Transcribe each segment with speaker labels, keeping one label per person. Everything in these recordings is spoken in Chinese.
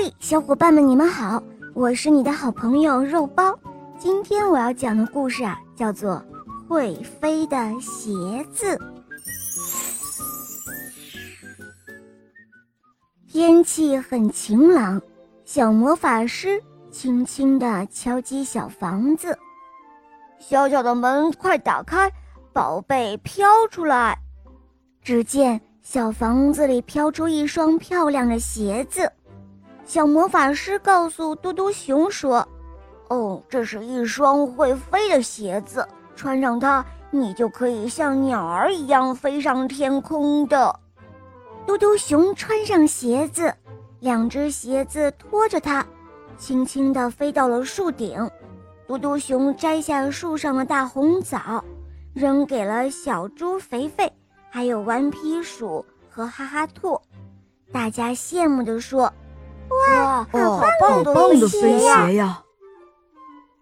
Speaker 1: 嘿，小伙伴们，你们好，我是你的好朋友肉包。今天我要讲的故事啊，叫做《会飞的鞋子》。天气很晴朗，小魔法师轻轻地敲击小房子，
Speaker 2: 小小的门快打开，宝贝飘出来。
Speaker 1: 只见小房子里飘出一双漂亮的鞋子。小魔法师告诉嘟嘟熊说：“
Speaker 2: 哦，这是一双会飞的鞋子，穿上它，你就可以像鸟儿一样飞上天空的。”
Speaker 1: 嘟嘟熊穿上鞋子，两只鞋子拖着它，轻轻地飞到了树顶。嘟嘟熊摘下树上的大红枣，扔给了小猪肥肥，还有顽皮鼠和哈哈兔。大家羡慕地说。
Speaker 2: 哇，好
Speaker 3: 棒的飞鞋呀！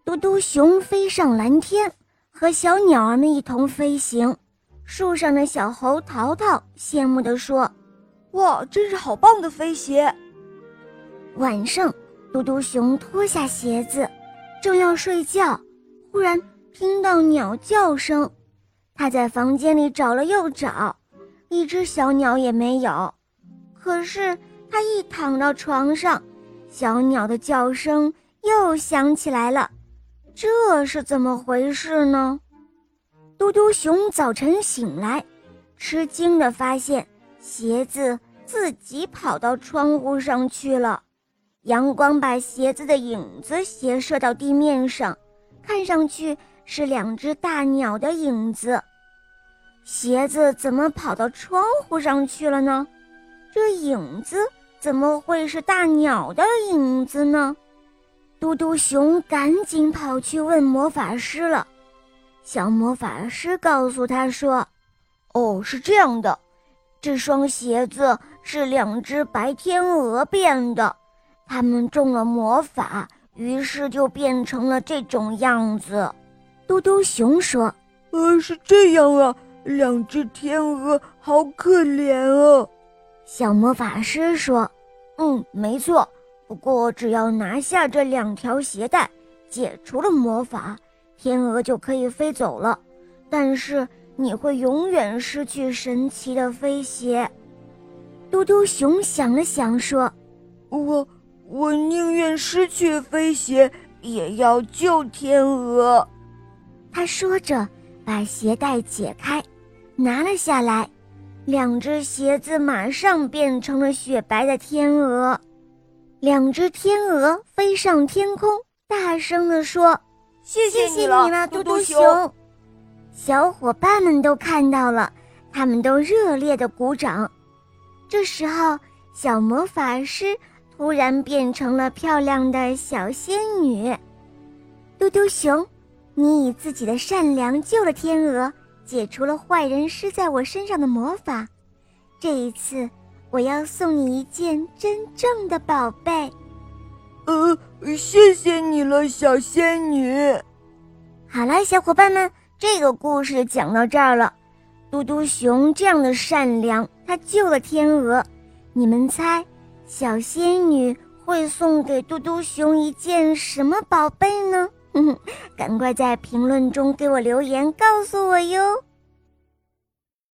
Speaker 1: 嘟嘟熊飞上蓝天，和小鸟儿们一同飞行。树上的小猴淘淘羡慕地说：“
Speaker 2: 哇，真是好棒的飞鞋！”
Speaker 1: 晚上，嘟嘟熊脱下鞋子，正要睡觉，忽然听到鸟叫声。他在房间里找了又找，一只小鸟也没有。可是。他一躺到床上，小鸟的叫声又响起来了，这是怎么回事呢？嘟嘟熊早晨醒来，吃惊地发现鞋子自己跑到窗户上去了，阳光把鞋子的影子斜射到地面上，看上去是两只大鸟的影子。鞋子怎么跑到窗户上去了呢？这影子。怎么会是大鸟的影子呢？嘟嘟熊赶紧跑去问魔法师了。小魔法师告诉他说：“
Speaker 2: 哦，是这样的，这双鞋子是两只白天鹅变的，它们中了魔法，于是就变成了这种样子。”
Speaker 1: 嘟嘟熊说：“
Speaker 3: 呃，是这样啊，两只天鹅好可怜啊。”
Speaker 1: 小魔法师说。
Speaker 2: 嗯，没错。不过只要拿下这两条鞋带，解除了魔法，天鹅就可以飞走了。但是你会永远失去神奇的飞鞋。
Speaker 1: 嘟嘟熊想了想，说：“
Speaker 3: 我我宁愿失去飞鞋，也要救天鹅。”
Speaker 1: 他说着，把鞋带解开，拿了下来。两只鞋子马上变成了雪白的天鹅，两只天鹅飞上天空，大声地说：“
Speaker 2: 谢谢你了，嘟嘟熊！”
Speaker 1: 小伙伴们都看到了，他们都热烈地鼓掌。这时候，小魔法师突然变成了漂亮的小仙女。嘟嘟熊，你以自己的善良救了天鹅。解除了坏人施在我身上的魔法，这一次我要送你一件真正的宝贝。
Speaker 3: 呃，谢谢你了，小仙女。
Speaker 1: 好了，小伙伴们，这个故事讲到这儿了。嘟嘟熊这样的善良，他救了天鹅。你们猜，小仙女会送给嘟嘟熊一件什么宝贝呢？赶快在评论中给我留言，告诉我哟。